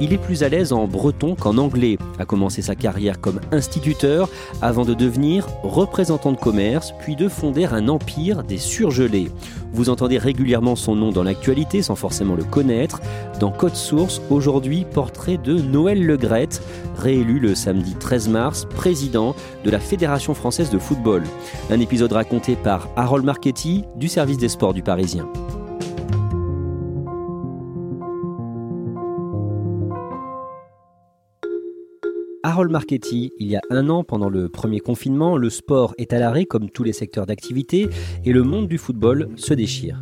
Il est plus à l'aise en breton qu'en anglais, a commencé sa carrière comme instituteur avant de devenir représentant de commerce, puis de fonder un empire des surgelés. Vous entendez régulièrement son nom dans l'actualité sans forcément le connaître. Dans Code Source, aujourd'hui, portrait de Noël Legrette, réélu le samedi 13 mars président de la Fédération française de football. Un épisode raconté par Harold Marchetti du service des sports du Parisien. Il y a un an, pendant le premier confinement, le sport est à l'arrêt comme tous les secteurs d'activité et le monde du football se déchire.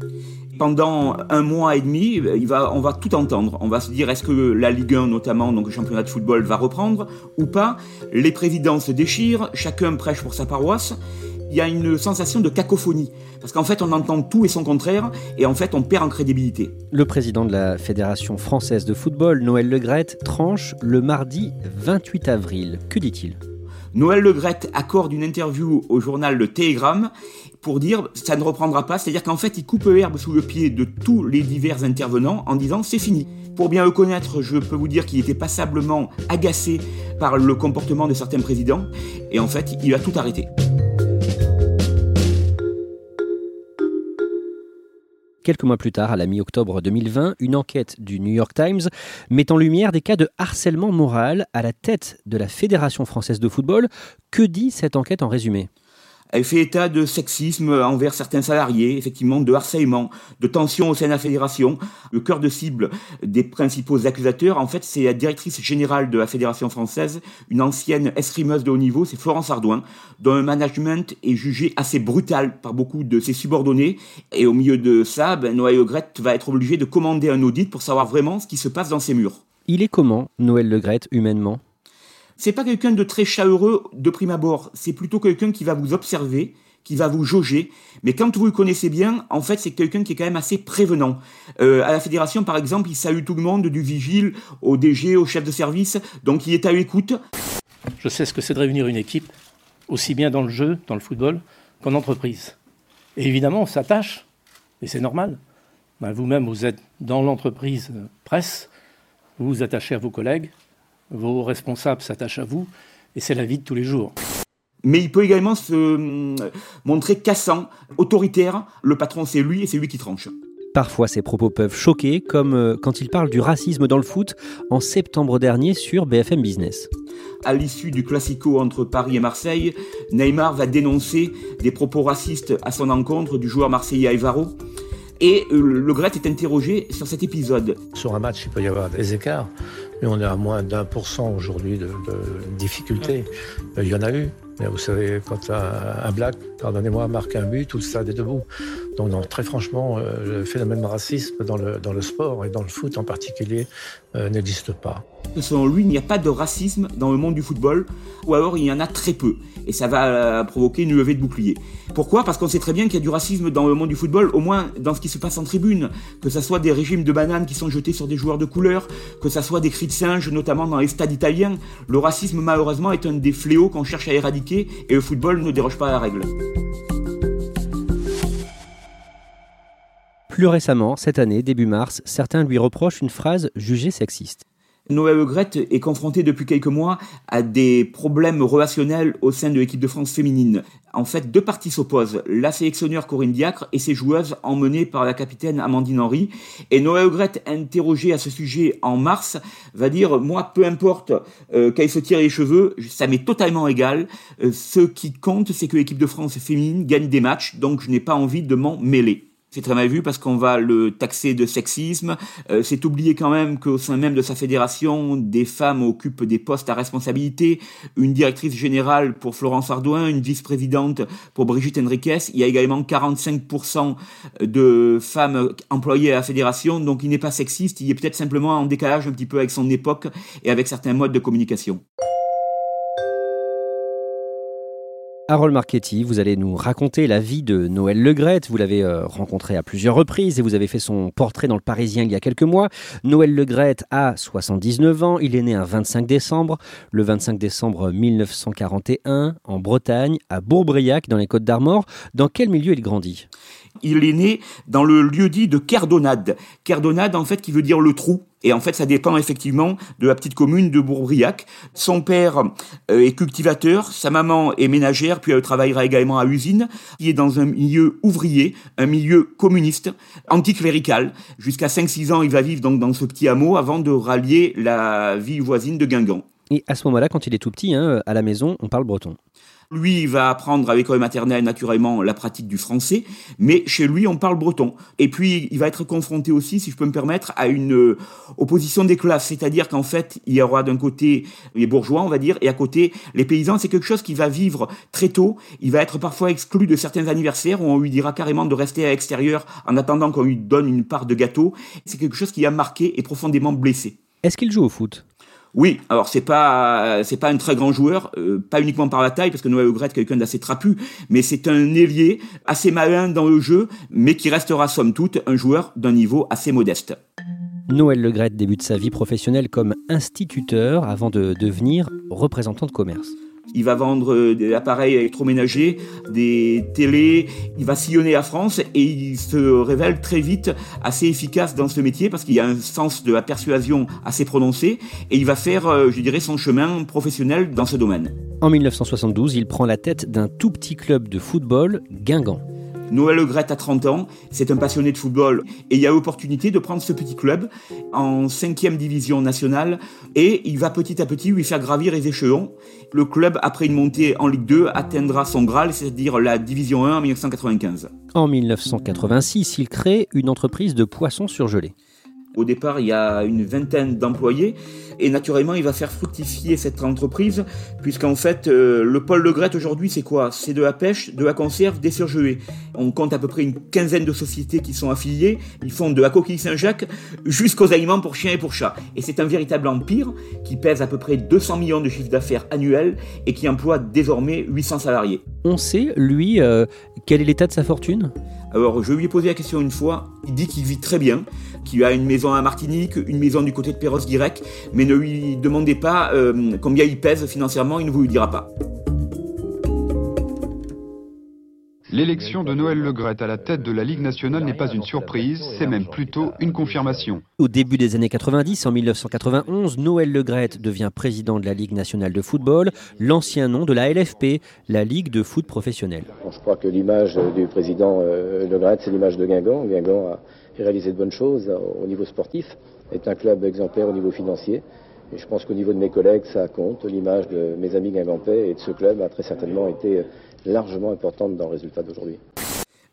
Pendant un mois et demi, va, on va tout entendre. On va se dire est-ce que la Ligue 1 notamment, donc le championnat de football, va reprendre ou pas? Les présidents se déchirent, chacun prêche pour sa paroisse il y a une sensation de cacophonie. Parce qu'en fait, on entend tout et son contraire, et en fait, on perd en crédibilité. Le président de la Fédération française de football, Noël Legrette, tranche le mardi 28 avril. Que dit-il? Noël Legrette accorde une interview au journal Le Télégramme pour dire ça ne reprendra pas, c'est-à-dire qu'en fait il coupe l'herbe sous le pied de tous les divers intervenants en disant c'est fini. Pour bien le connaître, je peux vous dire qu'il était passablement agacé par le comportement de certains présidents et en fait il a tout arrêté. Quelques mois plus tard, à la mi-octobre 2020, une enquête du New York Times met en lumière des cas de harcèlement moral à la tête de la Fédération française de football. Que dit cette enquête en résumé? Elle fait état de sexisme envers certains salariés, effectivement, de harcèlement, de tensions au sein de la fédération. Le cœur de cible des principaux accusateurs, en fait, c'est la directrice générale de la fédération française, une ancienne escrimeuse de haut niveau, c'est Florence Ardouin, dont le management est jugé assez brutal par beaucoup de ses subordonnés. Et au milieu de ça, ben, Noël Legrette va être obligé de commander un audit pour savoir vraiment ce qui se passe dans ses murs. Il est comment, Noël Legrette, humainement? C'est pas quelqu'un de très chaleureux de prime abord, c'est plutôt quelqu'un qui va vous observer, qui va vous jauger. Mais quand vous le connaissez bien, en fait, c'est quelqu'un qui est quand même assez prévenant. Euh, à la fédération, par exemple, il salue tout le monde, du vigile au DG, au chef de service, donc il est à l'écoute. Je sais ce que c'est de réunir une équipe, aussi bien dans le jeu, dans le football, qu'en entreprise. Et évidemment, on s'attache, et c'est normal. Ben, vous-même, vous êtes dans l'entreprise presse, vous vous attachez à vos collègues, vos responsables s'attachent à vous, et c'est la vie de tous les jours. Mais il peut également se euh, montrer cassant, autoritaire. Le patron, c'est lui et c'est lui qui tranche. Parfois, ces propos peuvent choquer, comme euh, quand il parle du racisme dans le foot en septembre dernier sur BFM Business. À l'issue du classico entre Paris et Marseille, Neymar va dénoncer des propos racistes à son encontre du joueur marseillais Alvaro. Et euh, Le Gret est interrogé sur cet épisode. Sur un match, il peut y avoir des écarts mais on est à moins d'un pour cent aujourd'hui de, difficultés. Euh, il y en a eu. Vous savez, quand un, black, pardonnez-moi, marque un but, tout le stade est debout. Donc, très franchement, euh, le phénomène de racisme dans le, dans le sport et dans le foot en particulier euh, n'existe pas. Selon lui, il n'y a pas de racisme dans le monde du football, ou alors il y en a très peu. Et ça va euh, provoquer une levée de bouclier. Pourquoi? Parce qu'on sait très bien qu'il y a du racisme dans le monde du football, au moins dans ce qui se passe en tribune. Que ce soit des régimes de bananes qui sont jetés sur des joueurs de couleur, que ce soit des cris de singe, notamment dans les stades italiens. Le racisme, malheureusement, est un des fléaux qu'on cherche à éradiquer, et le football ne déroge pas à la règle. Plus récemment, cette année, début mars, certains lui reprochent une phrase jugée sexiste. Noël Le est confronté depuis quelques mois à des problèmes relationnels au sein de l'équipe de France féminine. En fait, deux parties s'opposent. La sélectionneur Corinne Diacre et ses joueuses emmenées par la capitaine Amandine Henry. Et Noël Le interrogé à ce sujet en mars, va dire, moi, peu importe euh, qu'elle se tire les cheveux, ça m'est totalement égal. Euh, ce qui compte, c'est que l'équipe de France féminine gagne des matchs, donc je n'ai pas envie de m'en mêler. C'est très mal vu parce qu'on va le taxer de sexisme. Euh, c'est oublier quand même qu'au sein même de sa fédération, des femmes occupent des postes à responsabilité. Une directrice générale pour Florence Ardouin, une vice-présidente pour Brigitte Henriquez. Il y a également 45% de femmes employées à la fédération. Donc il n'est pas sexiste, il est peut-être simplement en décalage un petit peu avec son époque et avec certains modes de communication. Harold Marchetti, vous allez nous raconter la vie de Noël Legrette. Vous l'avez euh, rencontré à plusieurs reprises et vous avez fait son portrait dans le Parisien il y a quelques mois. Noël Legrette a 79 ans. Il est né un 25 décembre, le 25 décembre 1941, en Bretagne, à Bourbriac, dans les Côtes d'Armor. Dans quel milieu il grandit? Il est né dans le lieu dit de Kerdonade. Kerdonade, en fait, qui veut dire le trou. Et en fait, ça dépend effectivement de la petite commune de Bourbriac. Son père euh, est cultivateur, sa maman est ménagère, puis elle travaillera également à l'usine. Il est dans un milieu ouvrier, un milieu communiste, anticlérical. Jusqu'à 5-6 ans, il va vivre donc dans ce petit hameau avant de rallier la vie voisine de Guingamp. Et à ce moment-là, quand il est tout petit, hein, à la maison, on parle breton. Lui, il va apprendre à l'école maternelle naturellement la pratique du français, mais chez lui, on parle breton. Et puis, il va être confronté aussi, si je peux me permettre, à une euh, opposition des classes, c'est-à-dire qu'en fait, il y aura d'un côté les bourgeois, on va dire, et à côté les paysans. C'est quelque chose qui va vivre très tôt. Il va être parfois exclu de certains anniversaires où on lui dira carrément de rester à l'extérieur en attendant qu'on lui donne une part de gâteau. C'est quelque chose qui a marqué et profondément blessé. Est-ce qu'il joue au foot? Oui, alors c'est pas pas un très grand joueur, euh, pas uniquement par la taille parce que Noël Le est quelqu'un d'assez trapu, mais c'est un ailier assez malin dans le jeu, mais qui restera somme toute un joueur d'un niveau assez modeste. Noël Le débute sa vie professionnelle comme instituteur avant de devenir représentant de commerce. Il va vendre euh, des appareils électroménagers, des télés, il va sillonner la France et il se révèle très vite assez efficace dans ce métier parce qu'il a un sens de la persuasion assez prononcé et il va faire, euh, je dirais, son chemin professionnel dans ce domaine. En 1972, il prend la tête d'un tout petit club de football, Guingamp. Noël Le a 30 ans, c'est un passionné de football et il a l'opportunité de prendre ce petit club en 5e division nationale et il va petit à petit lui faire gravir les échelons. Le club, après une montée en Ligue 2, atteindra son Graal, c'est-à-dire la division 1 en 1995. En 1986, il crée une entreprise de poissons surgelés. Au départ, il y a une vingtaine d'employés et naturellement, il va faire fructifier cette entreprise puisqu'en fait, euh, le pôle de Grette aujourd'hui, c'est quoi? C'est de la pêche, de la conserve, des surgelés. On compte à peu près une quinzaine de sociétés qui sont affiliées. Ils font de la coquille Saint-Jacques jusqu'aux aliments pour chiens et pour chats. Et c'est un véritable empire qui pèse à peu près 200 millions de chiffres d'affaires annuels et qui emploie désormais 800 salariés. On sait, lui, euh, quel est l'état de sa fortune? Alors, je lui ai posé la question une fois. Il dit qu'il vit très bien, qu'il a une maison à Martinique, une maison du côté de Perros-Guirec, mais ne lui demandez pas euh, combien il pèse financièrement, il ne vous le dira pas. L'élection de Noël Legrette à la tête de la Ligue nationale n'est pas une surprise, c'est même plutôt une confirmation. Au début des années 90, en 1991, Noël Legrette devient président de la Ligue nationale de football, l'ancien nom de la LFP, la Ligue de foot professionnel. Je crois que l'image du président euh, Legrette, c'est l'image de Guingamp. Guingamp a réalisé de bonnes choses au niveau sportif, est un club exemplaire au niveau financier. Et je pense qu'au niveau de mes collègues, ça compte. L'image de mes amis guingampais et de ce club a très certainement été largement importante dans le résultat d'aujourd'hui.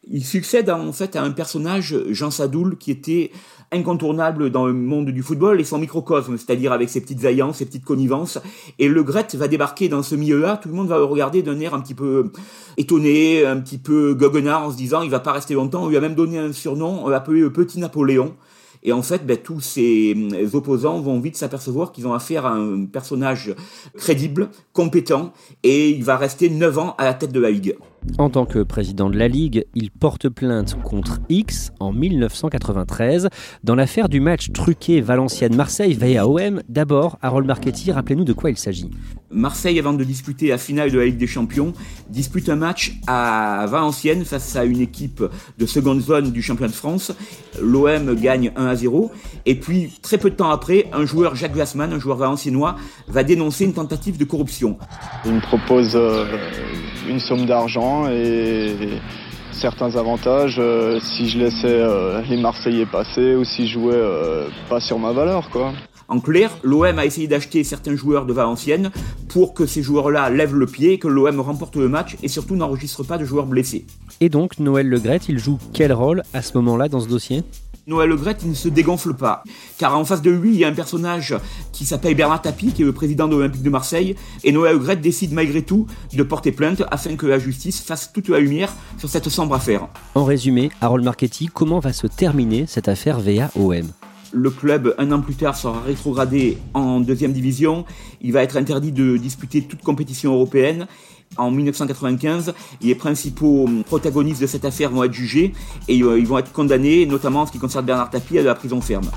Il succède en fait à un personnage, Jean Sadoul, qui était incontournable dans le monde du football et son microcosme, c'est-à-dire avec ses petites alliances, ses petites connivences. Et Le Gret va débarquer dans ce milieu-là, tout le monde va le regarder d'un air un petit peu étonné, un petit peu goguenard en se disant il va pas rester longtemps. On lui a même donné un surnom appelé le Petit Napoléon. Et en fait, ben, tous ces euh, opposants vont vite s'apercevoir qu'ils ont affaire à un personnage crédible, compétent, et il va rester 9 ans à la tête de la Ligue. En tant que président de la Ligue, il porte plainte contre X en 1993 dans l'affaire du match truqué Valenciennes-Marseille VAOM. D'abord, Harold Marchetti, rappelez-nous de quoi il s'agit. Marseille, avant de disputer la finale de la Ligue des Champions, dispute un match à Valenciennes face à une équipe de seconde zone du championnat de France. L'OM gagne 1 à 0. Et puis, très peu de temps après, un joueur, Jacques Glassman, un joueur valenciennois, va dénoncer une tentative de corruption. Il me propose euh, une somme d'argent et certains avantages euh, si je laissais euh, les Marseillais passer ou si je jouais pas sur ma valeur, quoi. En clair, l'OM a essayé d'acheter certains joueurs de Valenciennes pour que ces joueurs-là lèvent le pied, que l'OM remporte le match et surtout n'enregistre pas de joueurs blessés. Et donc, Noël Legrette, il joue quel rôle à ce moment-là dans ce dossier? Noël il ne se dégonfle pas. Car en face de lui, il y a un personnage qui s'appelle Bernard Tapie, qui est le président de l'Olympique de Marseille. Et Noël Legrette décide malgré tout de porter plainte afin que la justice fasse toute la lumière sur cette sombre affaire. En résumé, Harold Marchetti, comment va se terminer cette affaire VAOM le club, un an plus tard, sera rétrogradé en deuxième division. Il va être interdit de disputer toute compétition européenne. En 1995, les principaux protagonistes de cette affaire vont être jugés et euh, ils vont être condamnés, notamment en ce qui concerne Bernard Tapie, à la prison ferme.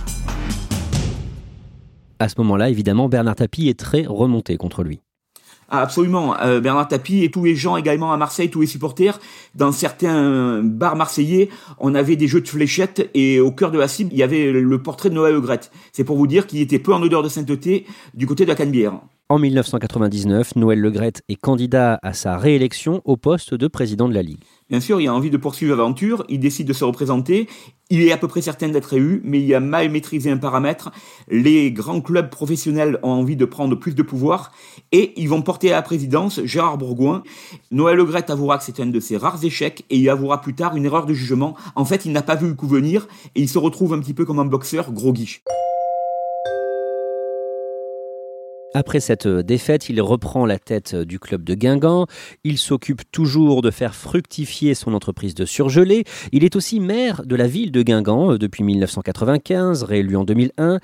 À ce moment-là, évidemment, Bernard Tapie est très remonté contre lui. Ah, absolument. Euh, Bernard Tapie et tous les gens également à Marseille, tous les supporters, dans certains bars marseillais, on avait des jeux de fléchettes et au cœur de la cible, il y avait le portrait de Noël Le C'est pour vous dire qu'il était peu en odeur de sainteté du côté de la Canebière. En 1999, Noël Legrette est candidat à sa réélection au poste de président de la Ligue. Bien sûr, il a envie de poursuivre l'aventure, il décide de se représenter, il est à peu près certain d'être élu, mais il a mal maîtrisé un paramètre. Les grands clubs professionnels ont envie de prendre plus de pouvoir et ils vont porter à la présidence Gérard Bourgoin. Noël Legrette avouera que c'est un de ses rares échecs et il avouera plus tard une erreur de jugement. En fait, il n'a pas vu le coup venir et il se retrouve un petit peu comme un boxeur groggy. Après cette défaite, il reprend la tête du club de Guingamp. Il s'occupe toujours de faire fructifier son entreprise de surgelés. Il est aussi maire de la ville de Guingamp euh, depuis 1995, réélu en 2001.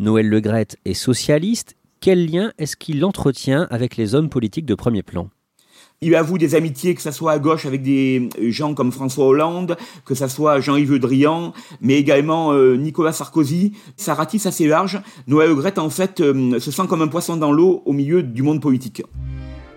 Noël Legrette est socialiste. Quel lien est-ce qu'il entretient avec les hommes politiques de premier plan? Il avoue des amitiés, que ce soit à gauche avec des gens comme François Hollande, que ce soit Jean-Yves Le Drian, mais également euh, Nicolas Sarkozy. Ça ratisse assez large. Noël Grette, en fait, euh, se sent comme un poisson dans l'eau au milieu du monde politique.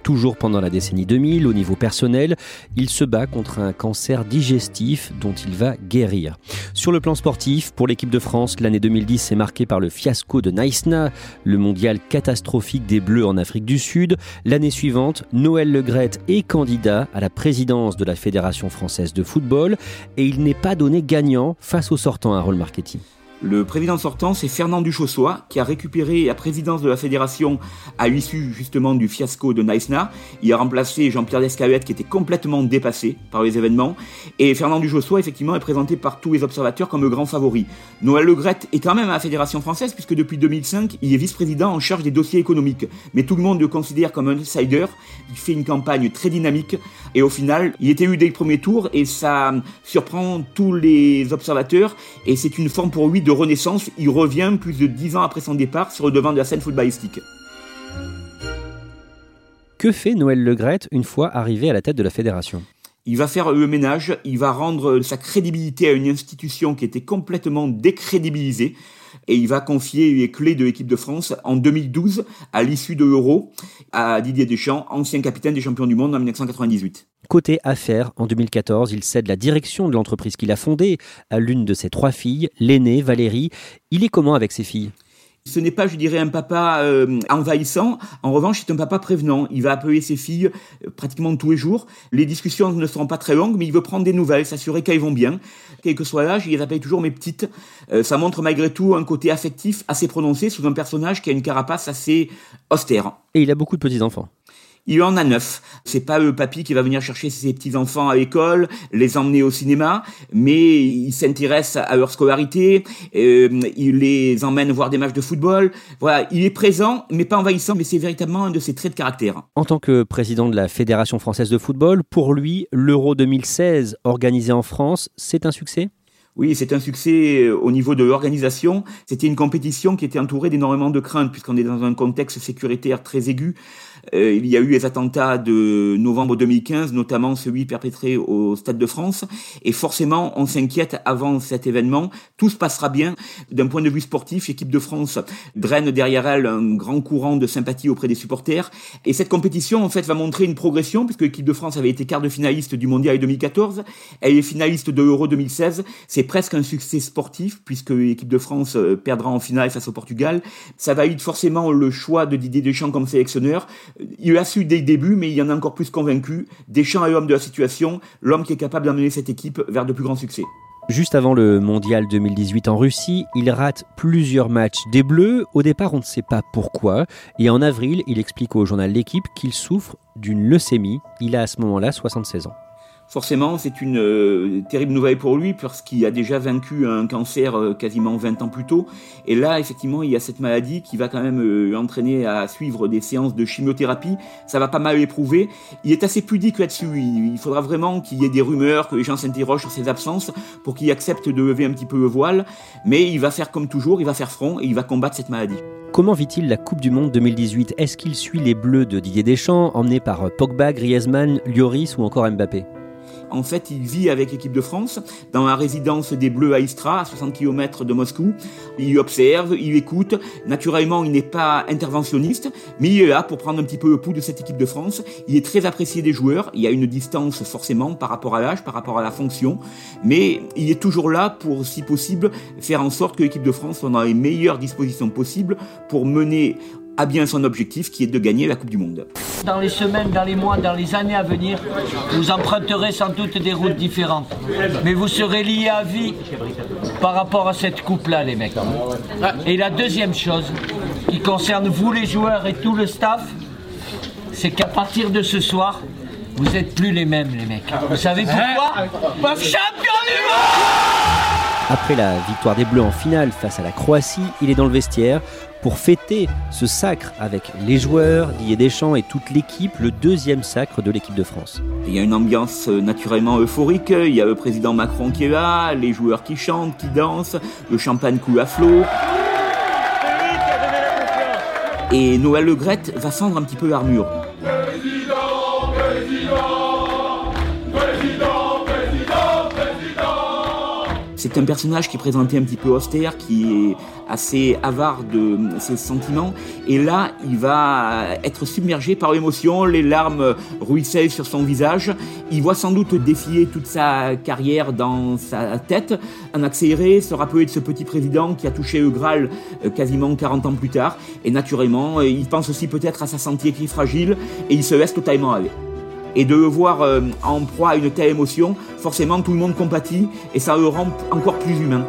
Toujours pendant la décennie 2000, au niveau personnel, il se bat contre un cancer digestif dont il va guérir. Sur le plan sportif, pour l'équipe de France, l'année 2010 est marquée par le fiasco de Naïsna, le mondial catastrophique des Bleus en Afrique du Sud. L'année suivante, Noël Legrette est candidat à la présidence de la Fédération française de football et il n'est pas donné gagnant face au sortant à rôle marketing. Le président sortant, c'est Fernand Duchossois, qui a récupéré la présidence de la fédération à l'issue justement du fiasco de Naïsna. Il a remplacé Jean-Pierre Descalette, qui était complètement dépassé par les événements. Et Fernand Duchossois, effectivement, est présenté par tous les observateurs comme le grand favori. Noël Legrette est quand même à la fédération française, puisque depuis 2005, il est vice-président en charge des dossiers économiques. Mais tout le monde le considère comme un outsider. Il fait une campagne très dynamique. Et au final, il était élu dès le premier tour, et ça surprend tous les observateurs. Et c'est une forme pour lui de renaissance, il revient plus de dix ans après son départ sur le devant de la scène footballistique. Que fait Noël Legrette une fois arrivé à la tête de la fédération? Il va faire le ménage, il va rendre sa crédibilité à une institution qui était complètement décrédibilisée et il va confier les clés de l'équipe de France en 2012 à l'issue de l'Euro à Didier Deschamps, ancien capitaine des champions du monde en 1998. Côté affaires, en 2014, il cède la direction de l'entreprise qu'il a fondée à l'une de ses trois filles, l'aînée Valérie. Il est comment avec ses filles? Ce n'est pas, je dirais, un papa euh, envahissant. En revanche, c'est un papa prévenant. Il va appeler ses filles euh, pratiquement tous les jours. Les discussions ne seront pas très longues, mais il veut prendre des nouvelles, s'assurer qu'elles vont bien. Quel que soit l'âge, il les appelle toujours mes petites. Euh, ça montre malgré tout un côté affectif assez prononcé sous un personnage qui a une carapace assez austère. Et il a beaucoup de petits-enfants. Il en a neuf. C'est pas le papy qui va venir chercher ses petits enfants à l'école, les emmener au cinéma, mais il s'intéresse à leur scolarité, euh, il les emmène voir des matchs de football. Voilà, il est présent, mais pas envahissant, mais c'est véritablement un de ses traits de caractère. En tant que président de la Fédération française de football, pour lui, l'Euro 2016 organisé en France, c'est un succès? Oui, c'est un succès euh, au niveau de l'organisation. C'était une compétition qui était entourée d'énormément de craintes, puisqu'on est dans un contexte sécuritaire très aigu. Euh, il y a eu les attentats de novembre 2015, notamment celui perpétré au Stade de France. Et forcément, on s'inquiète avant cet événement. Tout se passera bien. D'un point de vue sportif, l'équipe de France draine derrière elle un grand courant de sympathie auprès des supporters. Et cette compétition, en fait, va montrer une progression, puisque l'équipe de France avait été quart de finaliste du Mondial 2014. Elle est finaliste de l'Euro 2016. C'est presque un succès sportif, puisque l'équipe de France euh, perdra en finale face au Portugal. Ça valide forcément le choix de Didier Deschamps comme sélectionneur. Il a su dès le début, mais il y en a encore plus convaincu. Deschamps est l'homme de la situation, l'homme qui est capable d'amener cette équipe vers de plus grands succès. Juste avant le mondial 2018 en Russie, il rate plusieurs matchs des Bleus. Au départ, on ne sait pas pourquoi. Et en avril, il explique au journal L'équipe qu'il souffre d'une leucémie. Il a à ce moment-là 76 ans forcément, c'est une euh, terrible nouvelle pour lui, puisqu'il a déjà vaincu un cancer euh, quasiment 20 ans plus tôt. Et là, effectivement, il y a cette maladie qui va quand même euh, l'entraîner à suivre des séances de chimiothérapie. Ça va pas mal éprouver. Il est assez pudique là-dessus. Il, faudra vraiment qu'il y ait des rumeurs, que les gens s'interrogent sur ses absences, pour qu'il accepte de lever un petit peu le voile. Mais il va faire comme toujours, il va faire front et il va combattre cette maladie. Comment vit-il la Coupe du Monde 2018 Est-ce qu'il suit les Bleus de Didier Deschamps, emmenés par Pogba, Griezmann, Lloris ou encore Mbappé? En fait, il vit avec l'équipe de France dans la résidence des Bleus à Istra, à 60 km de Moscou. Il observe, il écoute. Naturellement, il n'est pas interventionniste, mais il est là pour prendre un petit peu le pouls de cette équipe de France. Il est très apprécié des joueurs. Il y a une distance forcément par rapport à l'âge, par rapport à la fonction, mais il est toujours là pour, si possible, faire en sorte que l'équipe de France soit dans les meilleures dispositions possibles pour mener a bien son objectif qui est de gagner la Coupe du Monde. Dans les semaines, dans les mois, dans les années à venir, vous emprunterez sans doute des routes différentes. Mais vous serez liés à vie par rapport à cette coupe-là, les mecs. Et la deuxième chose, qui concerne vous les joueurs et tout le staff, c'est qu'à partir de ce soir, vous n'êtes plus les mêmes, les mecs. Vous savez pourquoi Champion du monde Après la victoire des Bleus en finale face à la Croatie, il est dans le vestiaire pour fêter ce sacre avec les joueurs, Didier Deschamps et toute l'équipe, le deuxième sacre de l'équipe de France. Il y a une ambiance euh, naturellement euphorique, il y a le président Macron qui est là, les joueurs qui chantent, qui dansent, le champagne coule à flot. Et Noël Le va fendre un petit peu l'armure. C'est un personnage qui est présenté un petit peu austère, qui est assez avare de ses sentiments. Et là, il va être submergé par l'émotion, les larmes ruissellent sur son visage. Il voit sans doute défier toute sa carrière dans sa tête, en accéléré, se rappeler de ce petit président qui a touché le Graal euh, quasiment 40 ans plus tard. Et naturellement, il pense aussi peut-être à sa santé qui est fragile et il se laisse totalement aller et de le voir euh, en proie à une telle émotion, forcément tout le monde compatit et ça le rend encore plus humain.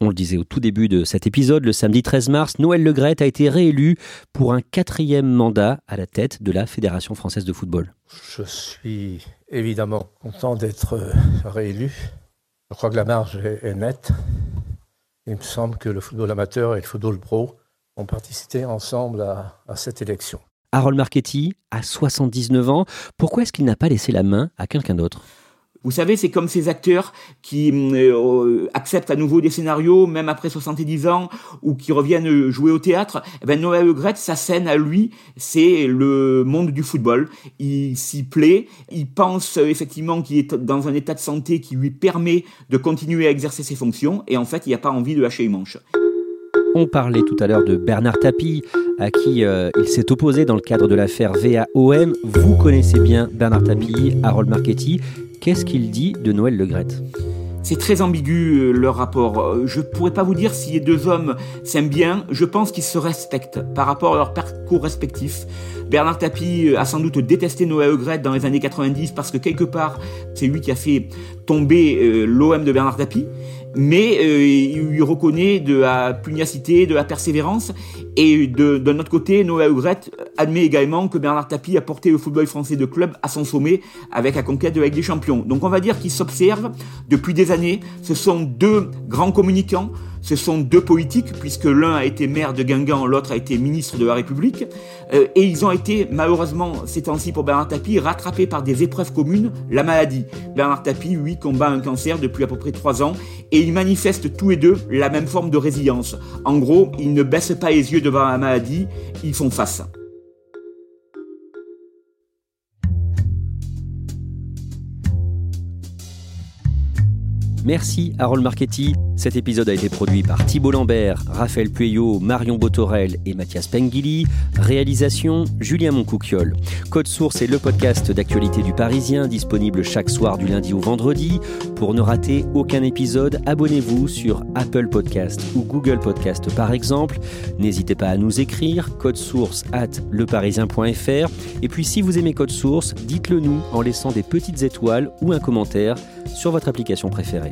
On le disait au tout début de cet épisode, le samedi 13 mars, Noël Legrette a été réélu pour un quatrième mandat à la tête de la Fédération française de football. Je suis évidemment content d'être euh, réélu. Je crois que la marge est nette. Il me semble que le football amateur et le football pro ont participé ensemble à, à cette élection. Harold Marchetti a 79 ans. Pourquoi est-ce qu'il n'a pas laissé la main à quelqu'un d'autre? Vous savez, c'est comme ces acteurs qui euh, acceptent à nouveau des scénarios, même après 70 ans, ou qui reviennent jouer au théâtre. Eh ben, Noël Le sa scène à lui, c'est le monde du football. Il s'y plaît, il pense euh, effectivement qu'il est dans un état de santé qui lui permet de continuer à exercer ses fonctions, et en fait, il n'a pas envie de lâcher les manches. On parlait tout à l'heure de Bernard Tapie, à qui euh, il s'est opposé dans le cadre de l'affaire VAOM. Vous connaissez bien Bernard Tapie, Harold Marchetti. Qu'est-ce qu'il dit de Noël Legrette c'est très ambigu euh, leur rapport. Euh, je pourrais pas vous dire si les deux hommes s'aiment bien. Je pense qu'ils se respectent par rapport à leur parcours respectif. Bernard Tapie a sans doute détesté Noël Legrette dans les années 90 parce que quelque part, c'est lui qui a fait tomber l'OM de Bernard Tapie mais euh, il lui reconnaît de la pugnacité, de la persévérance, et de notre côté, Noël Hugrette admet également que Bernard Tapie a porté le football français de club à son sommet avec la conquête de la des Champions. Donc on va dire qu'ils s'observent depuis des années, ce sont deux grands communicants, ce sont deux politiques, puisque l'un a été maire de Guingamp, l'autre a été ministre de la République, euh, et ils ont été, malheureusement, ces temps-ci pour Bernard Tapie, rattrapés par des épreuves communes, la maladie. Bernard Tapie, lui, combat un cancer depuis à peu près trois ans, et ils manifestent tous les deux la même forme de résilience. En gros, ils ne baissent pas les yeux devant la maladie, ils font face. Merci Harold Marchetti. Cet épisode a été produit par Thibault Lambert, Raphaël Pueyo, Marion Botorel et Mathias Pengili. Réalisation Julien Moncouquiol. Code Source est le podcast d'actualité du Parisien, disponible chaque soir du lundi au vendredi. Pour ne rater aucun épisode, abonnez-vous sur Apple Podcast ou Google Podcast par exemple. N'hésitez pas à nous écrire code source at leparisien.fr. Et puis si vous aimez Code Source, dites-le nous en laissant des petites étoiles ou un commentaire sur votre application préférée.